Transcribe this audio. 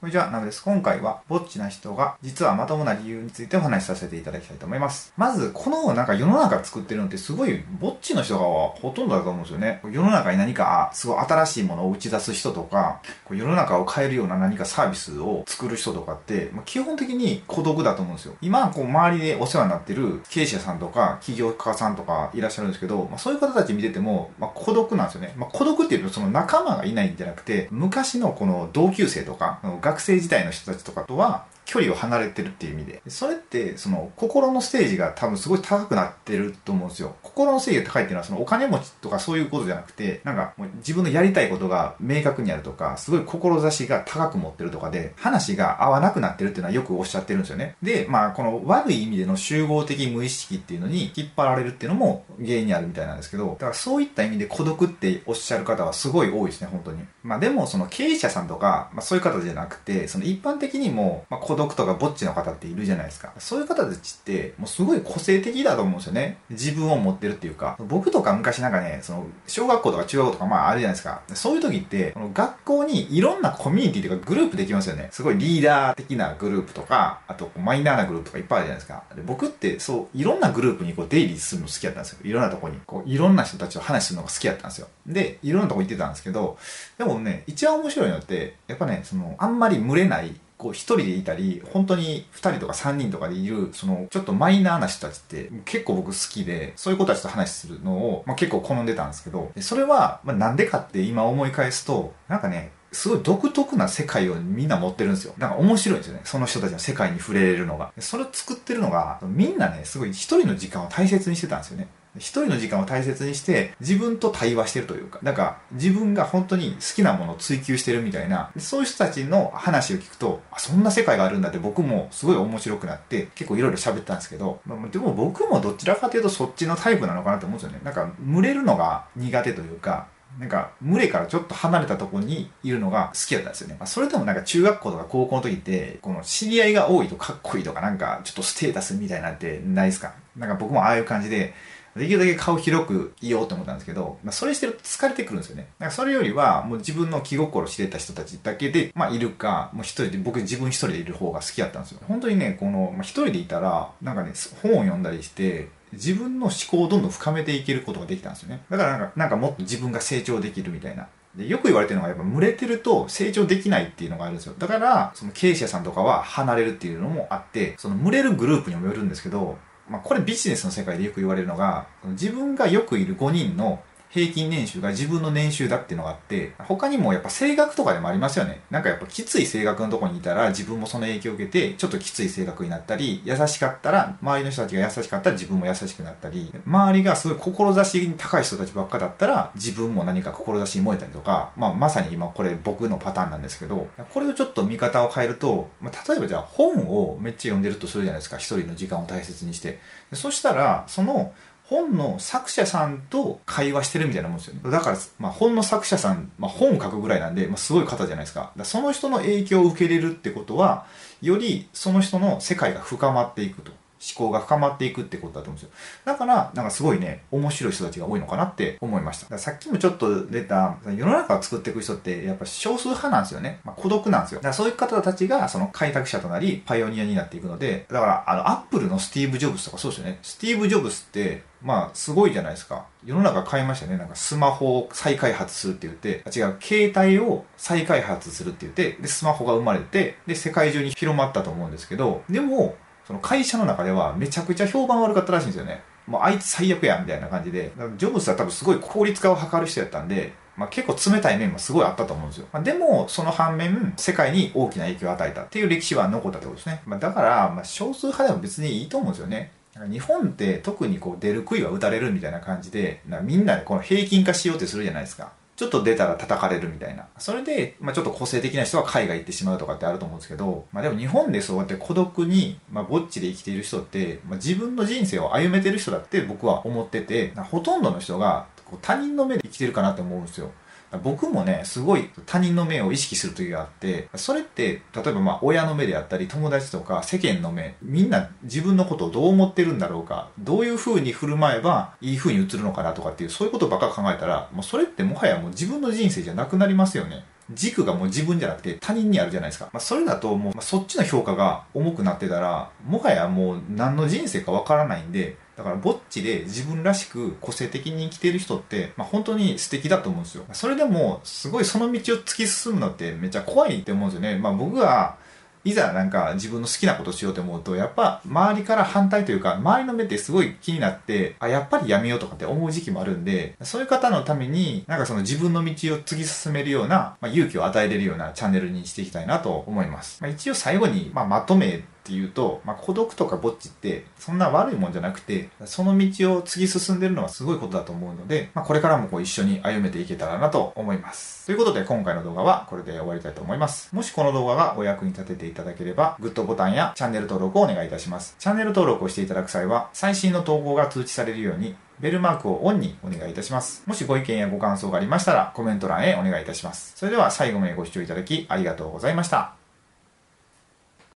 こんにちは、ナムです。今回は、ぼっちな人が、実はまともな理由についてお話しさせていただきたいと思います。まず、この、なんか世の中作ってるのってすごい、ぼっちの人がほとんどだと思うんですよね。世の中に何か、すごい新しいものを打ち出す人とか、世の中を変えるような何かサービスを作る人とかって、まあ、基本的に孤独だと思うんですよ。今、こう、周りでお世話になってる経営者さんとか、起業家さんとかいらっしゃるんですけど、まあ、そういう方たち見てても、まあ、孤独なんですよね。まあ、孤独っていうと、その仲間がいないんじゃなくて、昔のこの同級生とか、学生時代の人たちとかとは距離を離れてるっていう意味で。それって、その、心のステージが多分すごい高くなってると思うんですよ。心のステージが高いっていうのは、そのお金持ちとかそういうことじゃなくて、なんか、自分のやりたいことが明確にあるとか、すごい志が高く持ってるとかで、話が合わなくなってるっていうのはよくおっしゃってるんですよね。で、まあ、この悪い意味での集合的無意識っていうのに引っ張られるっていうのも原因にあるみたいなんですけど、だからそういった意味で孤独っておっしゃる方はすごい多いですね、本当に。まあでも、その経営者さんとか、まあそういう方じゃなくて、その一般的にも、まあ孤独とかぼっちの方っているじゃないですか。そういう方たちって、もうすごい個性的だと思うんですよね。自分を持ってるっていうか。僕とか昔なんかね、その、小学校とか中学校とかまああるじゃないですか。そういう時って、学校にいろんなコミュニティというかグループできますよね。すごいリーダー的なグループとか、あとマイナーなグループとかいっぱいあるじゃないですか。で僕ってそう、いろんなグループにこう出入りするの好きだったんですよ。いろんなとこに。こう、いろんな人たちと話するのが好きだったんですよ。で、いろんなとこ行ってたんですけど、でもね、一番面白いのって、やっぱね、その、あんまり群れないこう一人でいたり、本当に二人とか三人とかでいる、そのちょっとマイナーな人たちって結構僕好きで、そういう子たちと話するのを、まあ、結構好んでたんですけど、それは、まあ、なんでかって今思い返すと、なんかね、すごい独特な世界をみんな持ってるんですよ。なんか面白いんですよね。その人たちの世界に触れれるのが。それを作ってるのが、みんなね、すごい一人の時間を大切にしてたんですよね。一人の時間を大切にして自分と対話してるというか、なんか自分が本当に好きなものを追求してるみたいな、そういう人たちの話を聞くと、あ、そんな世界があるんだって僕もすごい面白くなって結構いろいろ喋ったんですけど、ま、でも僕もどちらかというとそっちのタイプなのかなと思うんですよね。なんか群れるのが苦手というか、なんか、群れからちょっと離れたところにいるのが好きだったんですよね。まあ、それでもなんか中学校とか高校の時って、この知り合いが多いとかっこいいとかなんかちょっとステータスみたいなんてないですか？なんか僕もああいう感じで、できるだけ顔広くいようと思ったんですけど、まあ、それしてると疲れてくるんですよね。だからそれよりは、もう自分の気心知れた人たちだけで、まあ、いるか、もう一人で、僕自分一人でいる方が好きだったんですよ。本当にね、この、まあ、一人でいたら、なんかね、本を読んだりして、自分の思考をどんどん深めていけることができたんですよね。だからなんか、なんかもっと自分が成長できるみたいな。でよく言われてるのがやっぱ群れてると成長できないっていうのがあるんですよ。だから、その経営者さんとかは離れるっていうのもあって、その群れるグループにもよるんですけど、まあ、これビジネスの世界でよく言われるのが、自分がよくいる5人の平均年収が自分の年収だっていうのがあって、他にもやっぱ性格とかでもありますよね。なんかやっぱきつい性格のとこにいたら自分もその影響を受けて、ちょっときつい性格になったり、優しかったら、周りの人たちが優しかったら自分も優しくなったり、周りがすごい志に高い人たちばっかだったら、自分も何か志に燃えたりとか、まあまさに今これ僕のパターンなんですけど、これをちょっと見方を変えると、まあ、例えばじゃあ本をめっちゃ読んでるとするじゃないですか。一人の時間を大切にして。そしたら、その、本の作者さんと会話してるみたいなもんですよね。だから、まあ、本の作者さん、まあ、本を書くぐらいなんで、まあ、すごい方じゃないですか。かその人の影響を受けれるってことは、よりその人の世界が深まっていくと。思考が深まっていくってことだと思うんですよ。だから、なんかすごいね、面白い人たちが多いのかなって思いました。さっきもちょっと出た、世の中を作っていく人って、やっぱ少数派なんですよね。まあ、孤独なんですよ。だからそういう方たちが、その開拓者となり、パイオニアになっていくので、だから、あの、アップルのスティーブ・ジョブズとかそうですよね。スティーブ・ジョブズって、まあ、すごいじゃないですか。世の中変えましたね。なんかスマホを再開発するって言って、あ、違う、携帯を再開発するって言って、で、スマホが生まれて、で、世界中に広まったと思うんですけど、でも、その会社の中ではめちゃくちゃ評判悪かったらしいんですよね。もうあいつ最悪や、みたいな感じで。ジョブズは多分すごい効率化を図る人やったんで、まあ、結構冷たい面もすごいあったと思うんですよ。まあ、でも、その反面、世界に大きな影響を与えたっていう歴史は残ったってことですね。まあ、だから、ま、少数派でも別にいいと思うんですよね。日本って特にこう出る杭は打たれるみたいな感じで、みんなでこの平均化しようってするじゃないですか。ちょっと出たら叩かれるみたいな。それで、まあ、ちょっと個性的な人は海外行ってしまうとかってあると思うんですけど、まあ、でも日本でそうやって孤独に、まあ、ぼっちで生きている人って、まあ、自分の人生を歩めてる人だって僕は思ってて、ほとんどの人が他人の目で生きてるかなって思うんですよ。僕もね、すごい他人の目を意識する時があって、それって、例えばまあ親の目であったり、友達とか世間の目、みんな自分のことをどう思ってるんだろうか、どういう風に振る舞えばいい風に映るのかなとかっていう、そういうことばっか考えたら、もうそれってもはやもう自分の人生じゃなくなりますよね。軸がもう自分じゃなくて他人にあるじゃないですか。まあ、それだともう、そっちの評価が重くなってたら、もはやもう何の人生かわからないんで、だから、ぼっちで自分らしく個性的に生きてる人って、まあ、本当に素敵だと思うんですよ。それでも、すごいその道を突き進むのってめっちゃ怖いって思うんですよね。まあ、僕が、いざなんか自分の好きなことしようと思うと、やっぱ周りから反対というか、周りの目ってすごい気になって、あ、やっぱりやめようとかって思う時期もあるんで、そういう方のために、なんかその自分の道を突き進めるような、まあ、勇気を与えれるようなチャンネルにしていきたいなと思います。まあ、一応最後に、まあ、まとめっていうと、まあ、孤独とかぼっちってそんな悪いもんじゃなくてその道を次進んでるのはすごいことだと思うので、まあ、これからもこう一緒に歩めていけたらなと思いますということで今回の動画はこれで終わりたいと思いますもしこの動画がお役に立てていただければグッドボタンやチャンネル登録をお願いいたしますチャンネル登録をしていただく際は最新の投稿が通知されるようにベルマークをオンにお願いいたします。もしご意見やご感想がありましたらコメント欄へお願いいたします。それでは最後までご視聴いただきありがとうございました。